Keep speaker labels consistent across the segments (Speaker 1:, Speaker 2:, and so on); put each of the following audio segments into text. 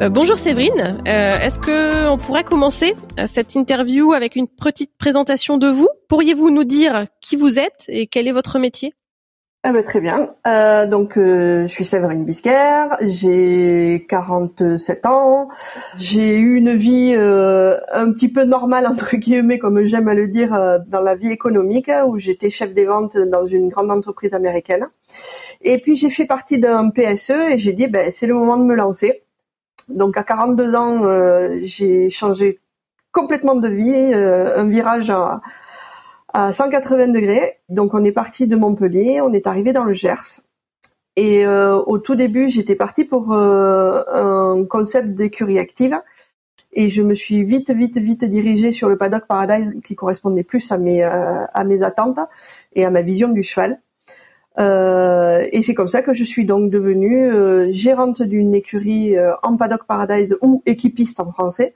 Speaker 1: Euh, bonjour Séverine, euh, est-ce que on pourrait commencer euh, cette interview avec une petite présentation de vous? Pourriez-vous nous dire qui vous êtes et quel est votre métier?
Speaker 2: Ah ben, très bien. Euh, donc je suis Séverine Bisquer, j'ai 47 ans, j'ai eu une vie un petit peu normale entre guillemets comme j'aime à le dire dans la vie économique où j'étais chef des ventes dans une grande entreprise américaine. Et puis j'ai fait partie d'un PSE et j'ai dit ben c'est le moment de me lancer. Donc à 42 ans, euh, j'ai changé complètement de vie, euh, un virage à, 180 degrés. Donc on est parti de Montpellier, on est arrivé dans le Gers. Et euh, au tout début, j'étais partie pour un concept d'écurie active. Et je me suis vite, vite, vite dirigée sur le paddock paradise qui correspondait plus à mes, à mes attentes et à ma vision du cheval. Euh, et c'est comme ça que je suis donc devenue euh, gérante d'une écurie euh, en Paddock Paradise ou équipiste en français,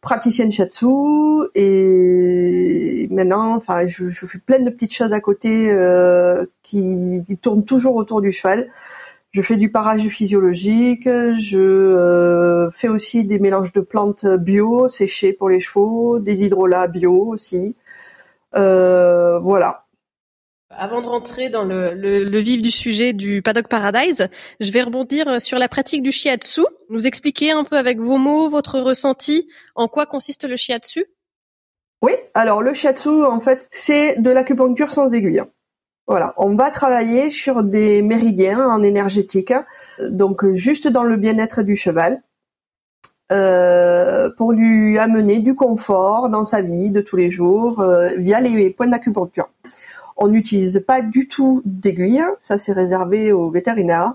Speaker 2: praticienne shatsu et maintenant, enfin, je, je, fais plein de petites choses à côté qui, qui, tournent toujours autour du cheval. Je fais du parage physiologique, je fais aussi des mélanges de plantes bio séchées pour les chevaux, des hydrolats bio aussi. voilà.
Speaker 1: Avant de rentrer dans le, vif du sujet du Paddock Paradise, je vais rebondir sur la pratique du shiatsu. Nous expliquer un peu avec vos mots votre ressenti, en quoi consiste le shiatsu?
Speaker 2: Oui, alors le shiatsu, en fait, c'est de l'acupuncture sans aiguille. Voilà, on va travailler sur des méridiens en énergétique, donc juste dans le bien-être du cheval, euh, pour lui amener du confort dans sa vie de tous les jours euh, via les points d'acupuncture. On n'utilise pas du tout d'aiguille, ça c'est réservé aux vétérinaires.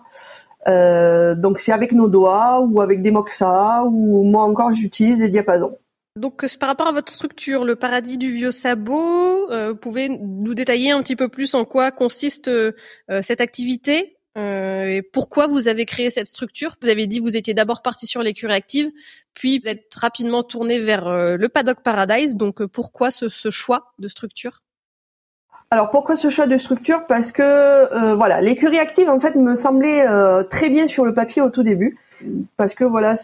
Speaker 2: Euh, donc c'est avec nos doigts ou avec des moxas ou moi encore j'utilise des diapasons.
Speaker 1: Donc par rapport à votre structure, le paradis du vieux sabot, euh, vous pouvez nous détailler un petit peu plus en quoi consiste euh, cette activité et pourquoi vous avez créé cette structure? Vous avez dit que vous étiez d'abord parti sur l'écurie active, puis vous êtes rapidement tourné vers le paddock paradise. Donc pourquoi ce choix de structure?
Speaker 2: Alors pourquoi ce choix de structure? Parce que euh, voilà, l'écurie active en fait me semblait euh, très bien sur le papier au tout début, parce que voilà,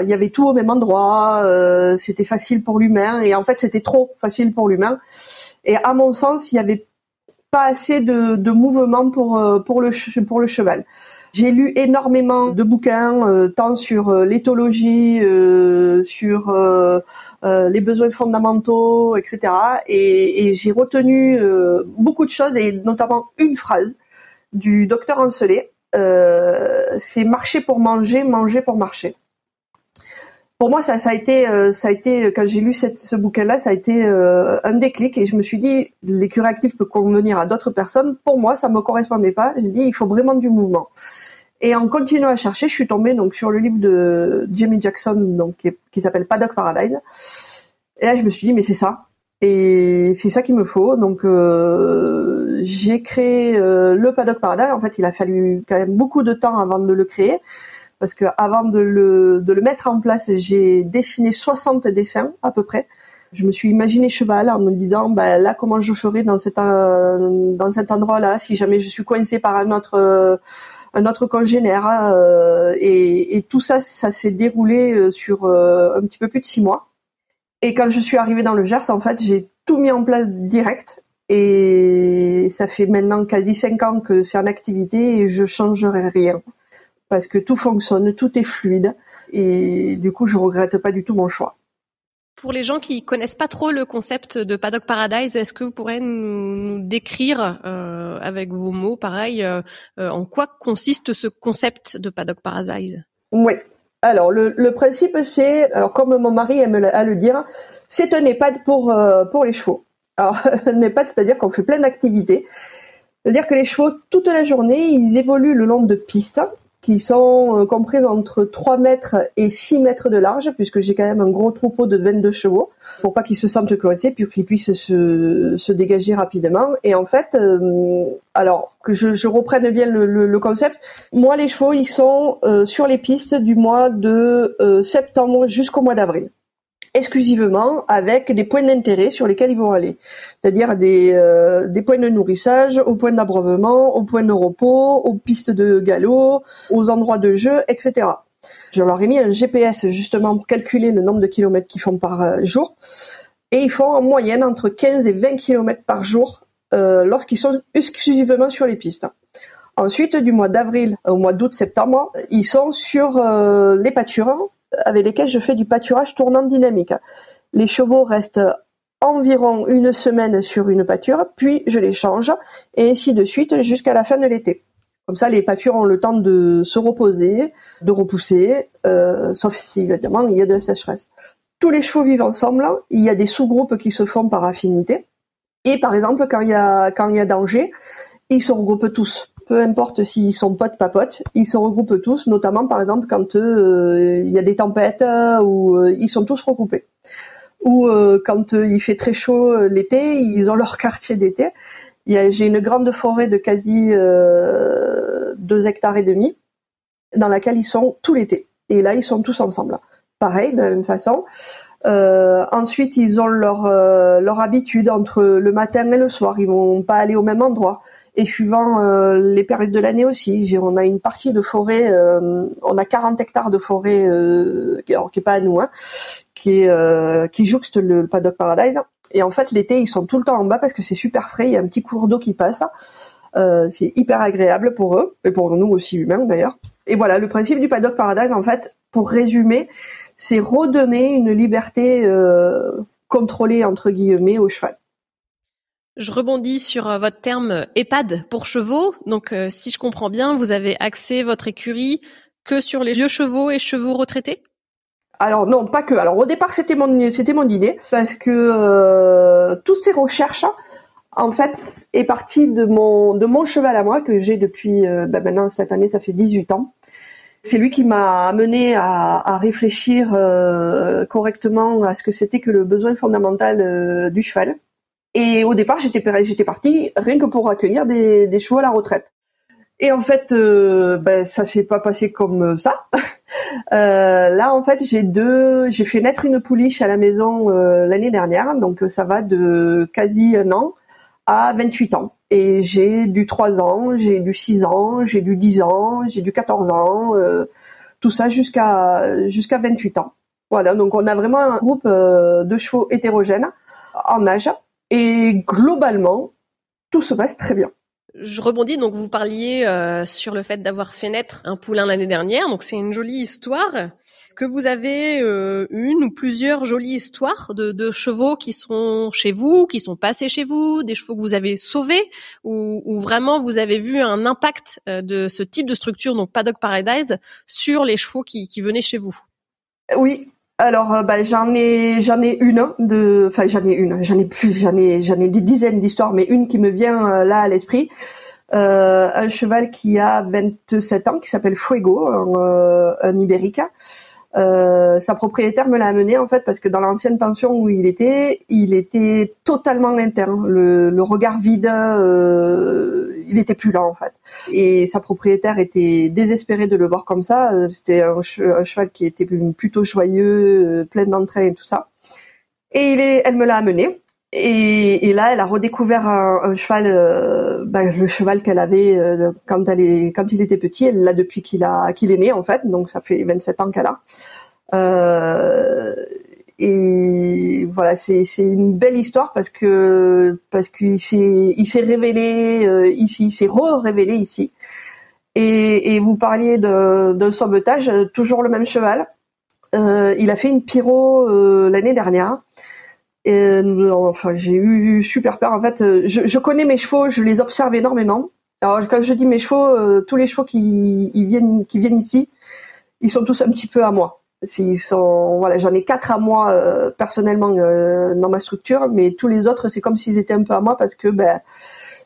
Speaker 2: il y avait tout au même endroit, euh, c'était facile pour l'humain, et en fait c'était trop facile pour l'humain. Et à mon sens, il n'y avait pas assez de, de mouvement pour pour le pour le cheval. J'ai lu énormément de bouquins, tant sur l'éthologie, sur euh, les besoins fondamentaux, etc. Et, j'ai retenu euh, beaucoup de choses et notamment une phrase du docteur Ancelet. Euh, c'est marcher pour manger, manger pour marcher. Pour moi, ça, a été, ça a été quand j'ai lu ce bouquin-là, ça a été un déclic et je me suis dit, les active peut convenir à d'autres personnes. Pour moi, ça me correspondait pas. J'ai dit, il faut vraiment du mouvement. Et en continuant à chercher, je suis tombée donc sur le livre de Jamie Jackson, donc qui, s'appelle Paddock Paradise. Et là, je me suis dit, mais c'est ça. Et c'est ça qu'il me faut. Donc, euh, j'ai créé euh, le Paddock Paradise. En fait, il a fallu quand même beaucoup de temps avant de le créer. Parce que avant de le, de le mettre en place, j'ai dessiné 60 dessins à peu près. Je me suis imaginé cheval en me disant, bah, là, comment je ferais dans cet, dans cet endroit-là, si jamais je suis coincée par un autre un autre congénère. Euh, et, tout ça, ça s'est déroulé euh, sur euh, un petit peu plus de six mois. Et quand je suis arrivée dans le Gers, en fait, j'ai tout mis en place direct. Et ça fait maintenant quasi cinq ans que c'est en activité et je changerai rien. Parce que tout fonctionne, tout est fluide. Et du coup, je regrette pas du tout mon choix.
Speaker 1: Pour les gens qui connaissent pas trop le concept de Paddock Paradise, est-ce que vous pourrez nous, décrire euh, avec vos mots, pareil, euh, euh, en quoi consiste ce concept de Paddock Paradise?
Speaker 2: Oui. Alors le, principe c'est, alors comme mon mari aime à le dire, c'est un EHPAD pour pour les chevaux. Alors un EHPAD, c'est-à-dire qu'on fait plein d'activités. C'est-à-dire que les chevaux toute la journée, ils évoluent le long de pistes qui sont euh, comprises entre 3 mètres et 6 mètres de large, puisque j'ai quand même un gros troupeau de 22 chevaux, pour pas qu'ils se sentent coincés, puis qu'ils puissent se, dégager rapidement. Et en fait, euh, alors que je, reprenne bien le, le, concept, moi les chevaux, ils sont euh, sur les pistes du mois de septembre jusqu'au mois d'avril exclusivement avec des points d'intérêt sur lesquels ils vont aller, c'est-à-dire des, euh, des points de nourrissage, aux points d'abreuvement, aux points de repos, aux pistes de galop, aux endroits de jeu, etc. Je leur ai mis un GPS justement pour calculer le nombre de kilomètres qu'ils font par euh, jour, et ils font en moyenne entre 15 et 20 kilomètres par jour euh, lorsqu'ils sont exclusivement sur les pistes. Ensuite, du mois d'avril au mois d'août-septembre, ils sont sur les pâtures avec lesquels je fais du pâturage tournant dynamique. Les chevaux restent environ une semaine sur une pâture, puis je les change, et ainsi de suite jusqu'à la fin de l'été. Comme ça, les pâtures ont le temps de se reposer, de repousser, euh, sauf si évidemment il y a de la sécheresse. Tous les chevaux vivent ensemble. Il y a des sous-groupes qui se font par affinité. Et par exemple, quand il y a danger, ils se regroupent tous peu importe s'ils sont potes, pas potes, ils se regroupent tous, notamment par exemple quand euh, il y a des tempêtes euh, ou euh, ils sont tous regroupés. Ou quand il fait très chaud l'été, ils ont leur quartier d'été. J'ai une grande forêt de quasi deux hectares et demi dans laquelle ils sont tout l'été. Et là, ils sont tous ensemble. Pareil, de la même façon. ensuite, ils ont leur leur habitude entre le matin et le soir. Ils vont pas aller au même endroit et suivant euh, les périodes de l'année aussi. On a une partie de forêt, euh, on a 40 hectares de forêt, euh, qui, alors, est pas à nous, hein, qui euh, qui jouxte le, paddock paradise. Et en fait, l'été, ils sont tout le temps en bas parce que c'est super frais. Il y a un petit cours d'eau qui passe. c'est hyper agréable pour eux et pour nous aussi humains d'ailleurs. Et voilà, le principe du paddock paradise, en fait, pour résumer, c'est redonner une liberté contrôlée entre guillemets au cheval.
Speaker 1: Je rebondis sur euh, votre terme EHPAD pour chevaux. Donc, euh, si je comprends bien, vous avez axé votre écurie que sur les vieux chevaux et chevaux retraités?
Speaker 2: Alors non, pas que. Alors au départ c'était mon c'était mon idée parce que euh, toutes ces recherches en fait est partie de mon de mon cheval à moi que j'ai depuis ben maintenant cette année ça fait 18 ans. C'est lui qui m'a amené à, à réfléchir correctement à ce que c'était que le besoin fondamental du cheval. Et au départ, j'étais j'étais partie rien que pour accueillir des, des chevaux à la retraite. Et en fait, euh, ben ça s'est pas passé comme ça. euh, là, en fait, j'ai deux, j'ai fait naître une pouliche à la maison euh, l'année dernière, donc ça va de quasi un an à 28 ans. Et j'ai du 3 ans, j'ai du 6 ans, j'ai du 10 ans, j'ai du 14 ans, euh, tout ça jusqu'à jusqu'à 28 ans. Voilà, donc on a vraiment un groupe euh, de chevaux hétérogènes en âge et globalement, tout se passe très bien.
Speaker 1: Je rebondis, donc vous parliez euh, sur le fait d'avoir fait naître un poulain l'année dernière, donc c'est une jolie histoire. Est-ce que vous avez euh, une ou plusieurs jolies histoires de, de, chevaux qui sont chez vous, qui sont passés chez vous, des chevaux que vous avez sauvés, ou, ou vraiment vous avez vu un impact euh, de ce type de structure, donc Paddock Paradise, sur les chevaux qui, qui venaient chez vous?
Speaker 2: Oui, alors, euh, bah, j'en ai, j'en ai une de, enfin j'en ai une, j'en ai plus, j'en ai, j'en ai des dizaines d'histoires, mais une qui me vient euh, là à l'esprit. Euh, un cheval qui a 27 ans, qui s'appelle Fuego, un, un Ibérica, euh, sa propriétaire me l'a amené en fait parce que dans l'ancienne pension où il était, il était totalement interne. Le, le regard vide, euh, il était plus là en fait. Et sa propriétaire était désespérée de le voir comme ça. Euh, c'était un, cheval qui était plutôt joyeux, euh, plein d'entrain et tout ça. Et il est, elle me l'a amené. Et, et, là, elle a redécouvert un, un cheval, ben, le cheval qu'elle avait quand elle est, quand il était petit. Elle l'a depuis qu'il est né en fait. Donc ça fait 27 ans qu'elle a. Euh, et voilà, c'est une belle histoire parce que parce qu'il s'est il s'est révélé euh, ici, il s'est re-révélé ici. Et, et vous parliez d'un sauvetage, toujours le même cheval. Euh, il a fait une pyro euh, l'année dernière. Et, enfin, j'ai eu super peur. En fait, je, je, connais mes chevaux, je les observe énormément. Alors, quand je dis mes chevaux, tous les chevaux qui ils viennent ici, ils sont tous un petit peu à moi. S'ils sont, voilà, j'en ai quatre à moi euh, personnellement euh, dans ma structure, mais tous les autres, c'est comme s'ils étaient un peu à moi parce que ben,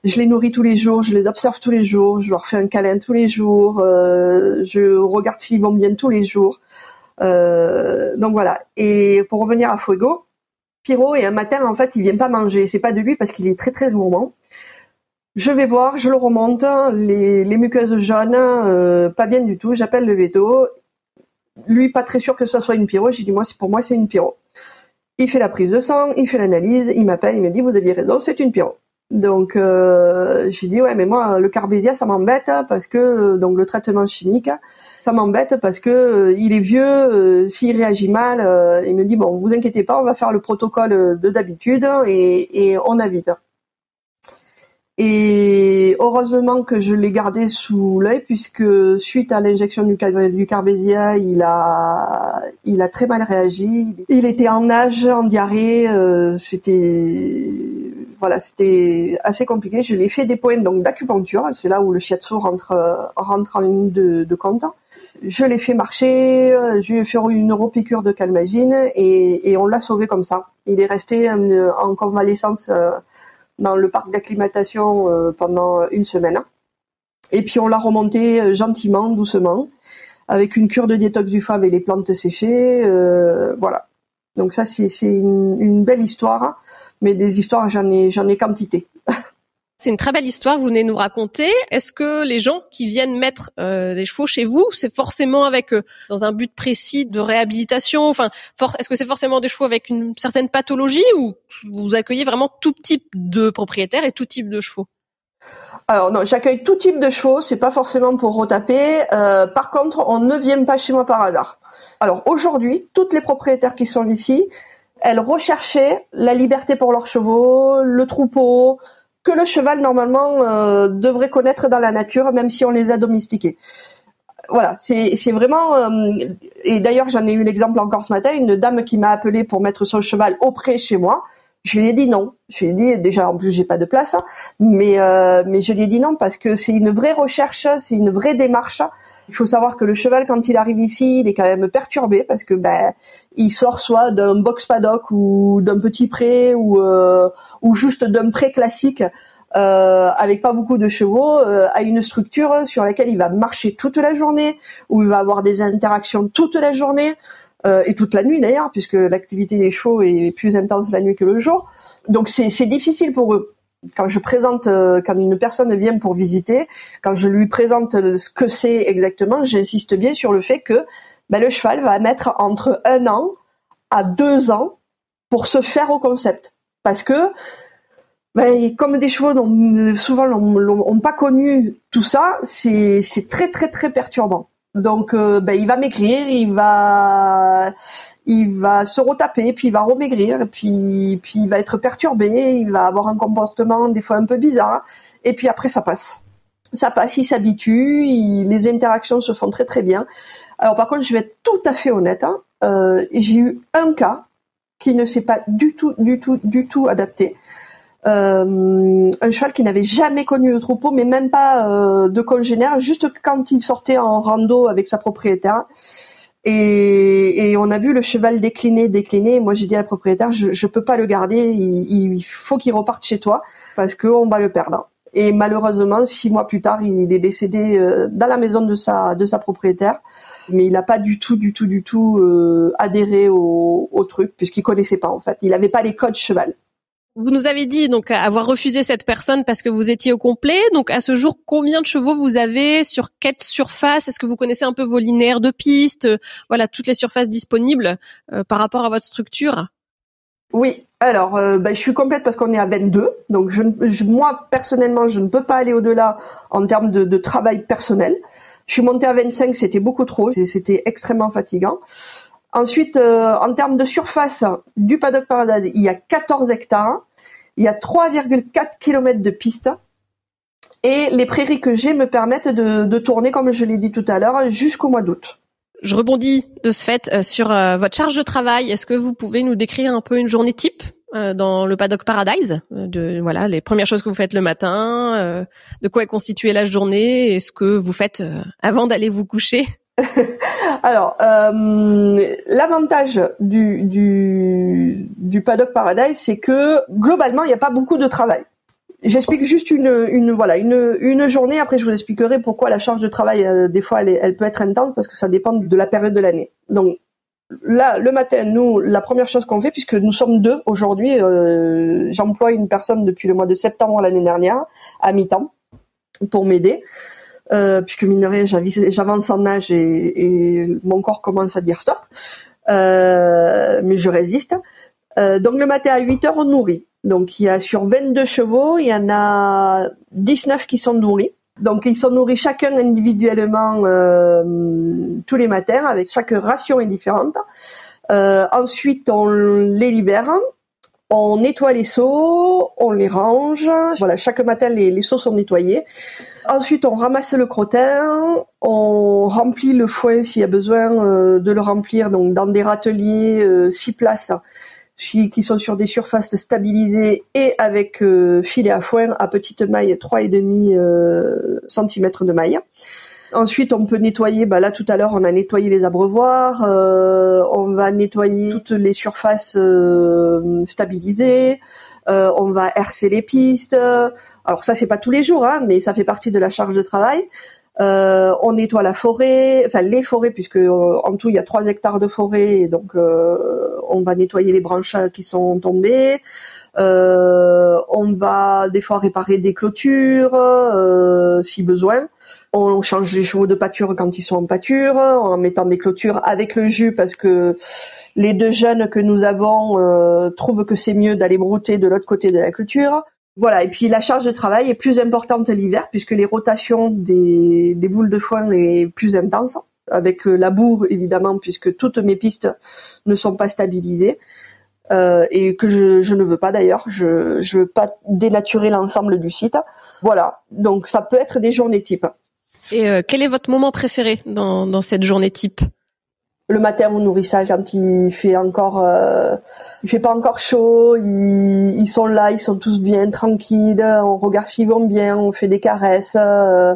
Speaker 2: Je les nourris tous les jours, je les observe tous les jours, je leur fais un câlin tous les jours, euh, je regarde s'ils vont bien tous les jours. Euh, donc voilà. Et pour revenir à Fuego, Et un matin en fait il vient pas manger. C'est pas de lui parce qu'il est très très gourmand. Je vais voir, je le remonte, les, muqueuses jaunes, euh, pas bien du tout. J'appelle le veto. Lui pas très sûr que ce soit une pyro. J'ai dit moi c'est pour moi c'est une pyro. Il fait la prise de sang, il fait l'analyse, il m'appelle, il me dit vous aviez raison, c'est une pyro. Donc euh, j'ai dit ouais mais moi le carbédia ça m'embête parce que donc le traitement chimique ça m'embête parce que euh, il est vieux, euh, s'il réagit mal, euh, il me dit bon vous inquiétez pas on va faire le protocole de d'habitude et, on invite. Et heureusement que je l'ai gardé sous l'œil puisque suite à l'injection du, du il a, il a très mal réagi. Il était en nage, en diarrhée. C'était, voilà, c'était assez compliqué. Je l'ai fait des points donc d'acupuncture. C'est là où le shiatsu rentre, rentre en ligne de, de compte. Je l'ai fait marcher. Je lui ai fait une neuropiqûre de calmagine et, on l'a sauvé comme ça. Il est resté en, en convalescence. Euh, dans le parc d'acclimatation euh, pendant une semaine. Et puis on l'a remonté euh, gentiment, doucement, avec une cure de détox du foie et les plantes séchées. Euh, voilà. Donc ça c'est une, une, belle histoire, mais des histoires j'en ai j'en ai quantité.
Speaker 1: C'est une très belle histoire vous venez nous raconter. Est-ce que les gens qui viennent mettre euh, des chevaux chez vous, c'est forcément avec euh, dans un but précis de réhabilitation? Enfin, est-ce que c'est forcément des chevaux avec une certaine pathologie ou vous accueillez vraiment tout type de propriétaires et tout type de chevaux?
Speaker 2: Alors non, j'accueille tout type de chevaux, c'est pas forcément pour retaper. Euh, par contre, on ne vient pas chez moi par hasard. Alors aujourd'hui, toutes les propriétaires qui sont ici, elles recherchaient la liberté pour leurs chevaux, le troupeau, que le cheval normalement euh, devrait connaître dans la nature, même si on les a domestiqués. Voilà, c'est vraiment. Euh, et d'ailleurs, j'en ai eu l'exemple encore ce matin, une dame qui m'a appelé pour mettre son cheval auprès chez moi. Je lui ai dit non. Je lui ai dit déjà en plus j'ai pas de place, hein, mais euh, mais je lui ai dit non parce que c'est une vraie recherche, c'est une vraie démarche. Il faut savoir que le cheval quand il arrive ici, il est quand même perturbé parce que ben il sort soit d'un box paddock ou d'un petit pré ou euh, ou juste d'un pré classique euh, avec pas beaucoup de chevaux euh, à une structure sur laquelle il va marcher toute la journée où il va avoir des interactions toute la journée euh, et toute la nuit d'ailleurs puisque l'activité des chevaux est plus intense la nuit que le jour. Donc c'est c'est difficile pour eux quand je présente, euh, quand une personne vient pour visiter, quand je lui présente ce que c'est exactement, j'insiste bien sur le fait que ben, le cheval va mettre entre un an à deux ans pour se faire au concept. Parce que, ben, comme des chevaux dont souvent n'ont pas connu tout ça, c'est très très très perturbant. Donc, euh, ben, il va maigrir, il va, il va se retaper, puis il va remaigrir, puis, puis il va être perturbé, il va avoir un comportement des fois un peu bizarre, et puis après ça passe. Ça passe, il s'habitue, les interactions se font très très bien. Alors par contre, je vais être tout à fait honnête, hein, euh, j'ai eu un cas qui ne s'est pas du tout, du tout, du tout adapté. Euh, un cheval qui n'avait jamais connu le troupeau, mais même pas euh, de congénère, juste quand il sortait en rando avec sa propriétaire. Et, on a vu le cheval décliner, décliner. Moi, j'ai dit à la propriétaire, je, je peux pas le garder. Il, faut qu'il reparte chez toi parce qu'on va le perdre. Et malheureusement, six mois plus tard, il est décédé euh, dans la maison de sa propriétaire. Mais il n'a pas du tout, du tout, du tout adhéré au, au truc puisqu'il connaissait pas en fait. Il n'avait pas les codes cheval.
Speaker 1: Vous nous avez dit donc avoir refusé cette personne parce que vous étiez au complet. Donc à ce jour, combien de chevaux vous avez sur quelle surface? Est-ce que vous connaissez un peu vos linéaires de piste? Voilà, toutes les surfaces disponibles euh, par rapport à votre structure.
Speaker 2: Oui. Alors, euh, bah, je suis complète parce qu'on est à 22. Donc je, moi personnellement, je ne peux pas aller au-delà en termes de, de travail personnel. Je suis montée à 25, c'était beaucoup trop, c'était extrêmement fatigant. Ensuite, euh, en termes de surface du paddock Paradise, il y a 14 hectares, il y a 3,4 km de piste, et les prairies que j'ai me permettent de, tourner, comme je l'ai dit tout à l'heure, jusqu'au mois d'août.
Speaker 1: Je rebondis de ce fait euh, sur euh, votre charge de travail. Est-ce que vous pouvez nous décrire un peu une journée type dans le paddock Paradise voilà les premières choses que vous faites le matin, de quoi est constituée la journée et ce que vous faites avant d'aller vous coucher?
Speaker 2: Alors, euh, l'avantage du, du, paddock paradise, c'est que globalement, il n'y a pas beaucoup de travail. J'explique juste une, voilà une, une journée. Après, je vous expliquerai pourquoi la charge de travail euh, des fois elle, elle, peut être intense parce que ça dépend de la période de l'année. Donc là, le matin, nous, la première chose qu'on fait, puisque nous sommes deux aujourd'hui, euh, j'emploie une personne depuis le mois de septembre l'année dernière à mi-temps pour m'aider. Euh, puisque mine de rien, j'avance en âge et, et, mon corps commence à dire stop. Euh, mais je résiste. Euh, donc le matin à 8 heures, on nourrit. Donc il y a sur 22 chevaux, il y en a 19 qui sont nourris. Donc ils sont nourris chacun individuellement euh, tous les matins avec chaque ration est différente. Euh, ensuite on les libère, on nettoie les seaux, on les range. Voilà, chaque matin les, seaux sont nettoyés. Ensuite on ramasse le crottin, on remplit le foin s'il y a besoin euh, de le remplir donc dans des râteliers 6 places qui sont sur des surfaces stabilisées et avec euh, filet à foin à petite maille, 3,5 euh, cm de maille. Ensuite, on peut nettoyer, bah là tout à l'heure on a nettoyé les abreuvoirs, euh, on va nettoyer toutes les surfaces euh, stabilisées, euh, on va hercer les pistes. Alors ça c'est pas tous les jours, hein, mais ça fait partie de la charge de travail. Euh, on nettoie la forêt, enfin les forêts, puisque euh, en tout il y a 3 hectares de forêt, donc euh, on va nettoyer les branches qui sont tombées. on va des fois réparer des clôtures si besoin. On change les chevaux de pâture quand ils sont en pâture, en mettant des clôtures avec le jus parce que les deux jeunes que nous avons trouvent que c'est mieux d'aller brouter de l'autre côté de la clôture. Voilà, et puis la charge de travail est plus importante l'hiver puisque les rotations des, boules de foin est plus intense, avec euh, la boue évidemment puisque toutes mes pistes ne sont pas stabilisées. Euh, et que je, ne veux pas d'ailleurs, je ne veux pas dénaturer l'ensemble du site. Voilà, donc ça peut être des journées type.
Speaker 1: Et euh, quel est votre moment préféré dans cette journée type?
Speaker 2: Le matin au nourrissage quand il fait encore euh, il fait pas encore chaud ils, sont là ils sont tous bien tranquilles on regarde s'ils vont bien on fait des caresses euh,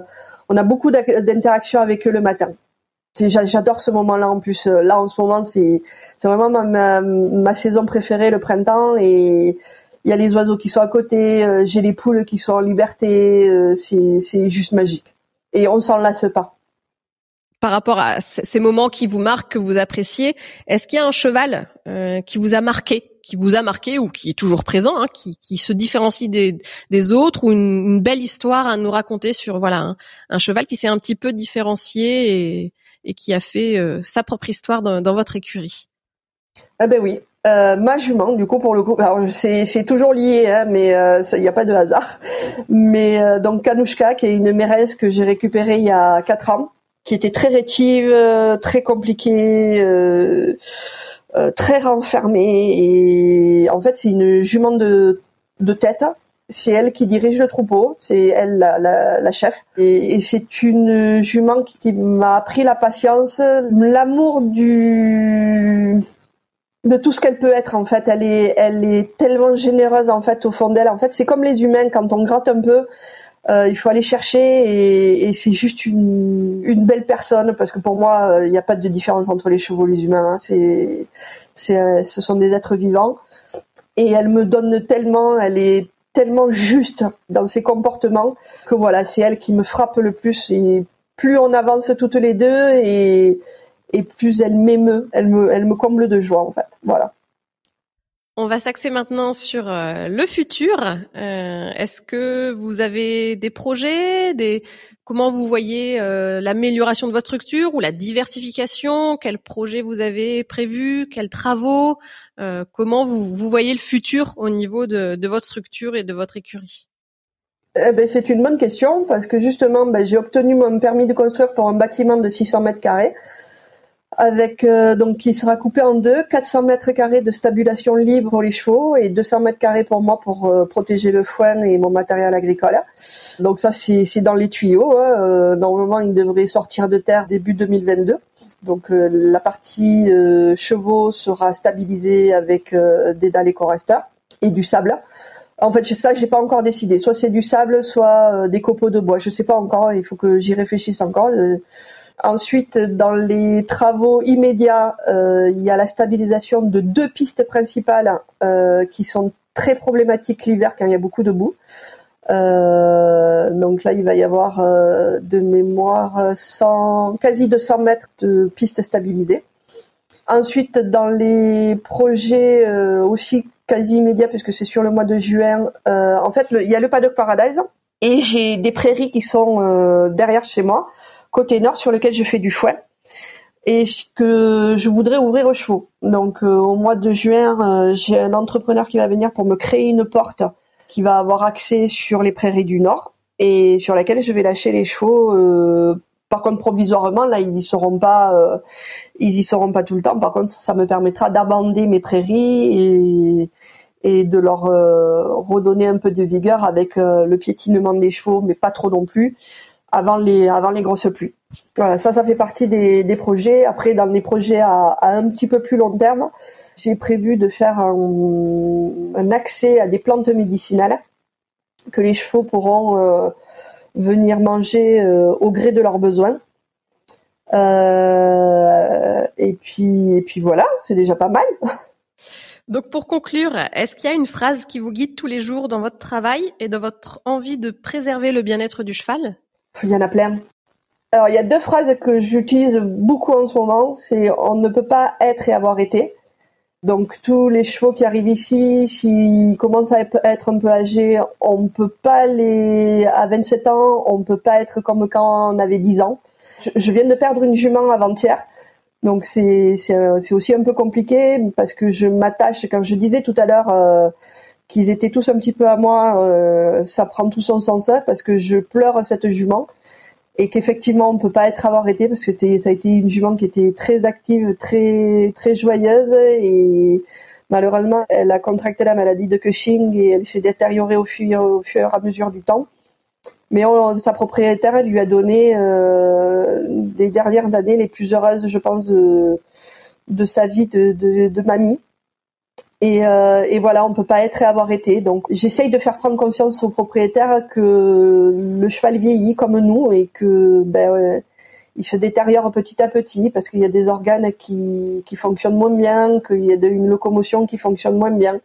Speaker 2: on a beaucoup d'interactions avec eux le matin. J'adore ce moment là en plus là en ce moment c'est vraiment ma, ma, saison préférée le printemps et il y a les oiseaux qui sont à côté euh, j'ai les poules qui sont en liberté euh, c'est juste magique et on s'en lasse pas.
Speaker 1: Par rapport à ces moments qui vous marquent, que vous appréciez, est-ce qu'il y a un cheval euh, qui vous a marqué, qui vous a marqué ou qui est toujours présent, hein, qui, se différencie des, autres, ou une, belle histoire à nous raconter sur voilà un, cheval qui s'est un petit peu différencié et, qui a fait euh, sa propre histoire dans, votre écurie?
Speaker 2: Ah ben oui, euh, ma jument, du coup, pour le coup, c'est toujours lié, hein, mais il n'y a pas de hasard. Mais donc Kanouchka, qui est une méresse que j'ai récupérée il y a quatre ans, qui était très rétive, euh, très compliquée, euh, euh, très renfermée. Et en fait, c'est une jument de, de tête. C'est elle qui dirige le troupeau, c'est elle la, la, la, chef. Et, et c'est une jument qui, qui m'a appris la patience, l'amour du de tout ce qu'elle peut être en fait. Elle est, elle est tellement généreuse en fait au fond d'elle. En fait, c'est comme les humains quand on gratte un peu, euh, il faut aller chercher et, c'est juste une, une, belle personne parce que pour moi euh, il n'y a pas de différence entre les chevaux et les humains. Hein. C'est, c'est, euh, ce sont des êtres vivants et elle me donne tellement, elle est tellement juste dans ses comportements que voilà, c'est elle qui me frappe le plus et plus on avance toutes les deux et, et plus elle m'émeut, elle me, elle me comble de joie en fait. Voilà.
Speaker 1: On va s'axer maintenant sur euh, le futur. Euh, est-ce que vous avez des projets, des comment vous voyez euh, l'amélioration de votre structure ou la diversification? Quels projets vous avez prévus Quels travaux? Comment vous, vous voyez le futur au niveau de, de votre structure et de votre écurie?
Speaker 2: Eh ben, c'est une bonne question parce que justement, ben, j'ai obtenu mon permis de construire pour un bâtiment de 600 mètres carrés avec euh, donc qui sera coupé en deux, 400 mètres carrés de stabulation libre pour les chevaux et 200 mètres carrés pour moi pour euh, protéger le foin et mon matériel agricole. Donc ça c'est dans les tuyaux. Hein. Euh, normalement il devrait sortir de terre début 2022. Donc la partie chevaux sera stabilisée avec des dalles éco-resteurs et du sable. En fait, c'est ça, j'ai pas encore décidé. Soit c'est du sable, soit des copeaux de bois. Je sais pas encore. Il faut que j'y réfléchisse encore. Ensuite, dans les travaux immédiats, euh, il y a la stabilisation de deux pistes principales euh, qui sont très problématiques l'hiver quand il y a beaucoup de boue. Euh, donc là, il va y avoir de mémoire 100, quasi 200 mètres de pistes stabilisées. Ensuite, dans les projets aussi quasi immédiats, puisque c'est sur le mois de juin, en fait, il y a le Paddock Paradise et j'ai des prairies qui sont derrière chez moi, côté nord, sur lequel je fais du fouet et que je voudrais ouvrir aux chevaux. Donc au mois de juin, j'ai un entrepreneur qui va venir pour me créer une porte qui va avoir accès sur les prairies du Nord et sur laquelle je vais lâcher les chevaux. Euh, par contre, provisoirement, là, ils y seront pas, euh, ils y seront pas tout le temps. Par contre, ça me permettra d'abander mes prairies et, de leur euh, redonner un peu de vigueur avec le piétinement des chevaux, mais pas trop non plus, avant les, avant les grosses pluies. Voilà, ça, ça fait partie des, des projets. Après, dans les projets à, un petit peu plus long terme, j'ai prévu de faire un, accès à des plantes médicinales que les chevaux pourront euh, venir manger euh, au gré de leurs besoins. Euh, et puis et puis voilà, c'est déjà pas mal.
Speaker 1: Donc pour conclure, est-ce qu'il y a une phrase qui vous guide tous les jours dans votre travail et dans votre envie de préserver le bien-être du cheval?
Speaker 2: Il y en a plein. Alors il y a deux phrases que j'utilise beaucoup en ce moment, c'est on ne peut pas être et avoir été. Donc tous les chevaux qui arrivent ici, s'ils commencent à être un peu âgés, on peut pas les à 27 ans, on peut pas être comme quand on avait 10 ans. Je, viens de perdre une jument avant-hier. Donc c'est c'est aussi un peu compliqué parce que je m'attache quand je disais tout à l'heure euh, qu'ils étaient tous un petit peu à moi, euh, ça prend tout son sens hein, parce que je pleure cette jument et qu'effectivement on peut pas être avoir été parce que ça a été une jument qui était très active, très très joyeuse et malheureusement elle a contracté la maladie de Cushing et elle s'est détériorée au fur, au fur et à mesure du temps. Mais sa propriétaire elle lui a donné euh, des dernières années les plus heureuses, je pense, de, de sa vie de, de, de mamie. Et, euh, et, voilà, on peut pas être et avoir été. Donc, j'essaye de faire prendre conscience aux propriétaires que le cheval vieillit comme nous et que ben, il se détériore petit à petit parce qu'il y a des organes qui, qui fonctionnent moins bien, qu'il y a une locomotion qui fonctionne moins bien.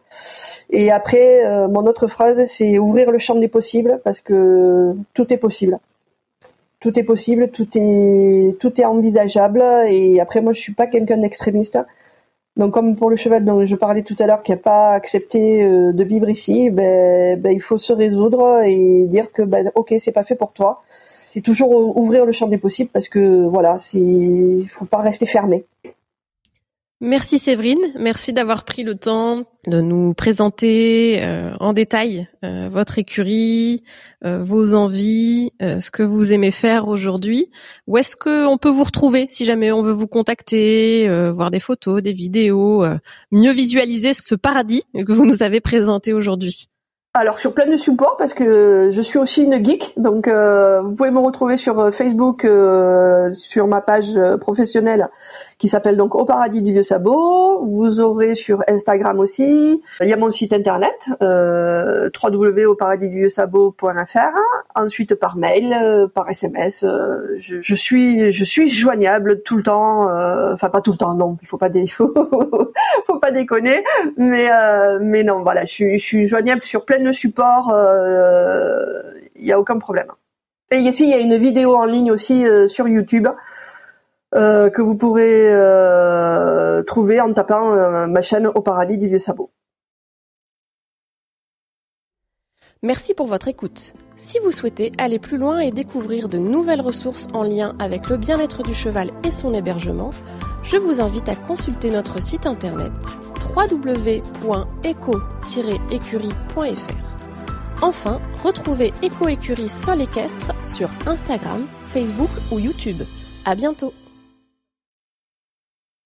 Speaker 2: Et après, euh, mon autre phrase, c'est ouvrir le champ des possibles parce que tout est possible. Tout est possible, tout est tout est envisageable. Et après, moi, je suis pas quelqu'un d'extrémiste. Donc comme pour le cheval dont je parlais tout à l'heure qui n'a pas accepté euh, de vivre ici, ben, ben, il faut se résoudre et dire que ben, ok c'est pas fait pour toi. C'est toujours ouvrir le champ des possibles parce que voilà, il faut pas rester fermé.
Speaker 1: Merci Séverine, merci d'avoir pris le temps de nous présenter euh, en détail euh, votre écurie, euh, vos envies, ce que vous aimez faire aujourd'hui. Où est-ce qu'on peut vous retrouver si jamais on veut vous contacter, voir des photos, des vidéos, mieux visualiser ce paradis que vous nous avez présenté aujourd'hui?
Speaker 2: Alors sur plein de supports parce que je suis aussi une geek, donc vous pouvez me retrouver sur Facebook, sur ma page professionnelle qui s'appelle donc Au Paradis du Vieux Sabot. Vous aurez sur Instagram aussi. Il y a mon site internet euh, www.auparadisduvieuxsabot.fr. Ensuite par mail, euh, par SMS. Euh, je, je, suis je suis joignable tout le temps. Euh, enfin pas tout le temps, non. Il faut pas des faut déconner. Mais euh, mais non, voilà, je suis, joignable sur plein de supports. Il y a aucun problème. Et ici, il y a une vidéo en ligne aussi sur YouTube euh, que vous pourrez euh, trouver en tapant euh, ma chaîne Au Paradis du Vieux Sabot.
Speaker 1: Merci pour votre écoute. Si vous souhaitez aller plus loin et découvrir de nouvelles ressources en lien avec le bien-être du cheval et son hébergement, je vous invite à consulter notre site internet www.eco-écurie.fr. Enfin, retrouvez Eco Écurie Sol Équestre sur Instagram, Facebook ou YouTube. À bientôt!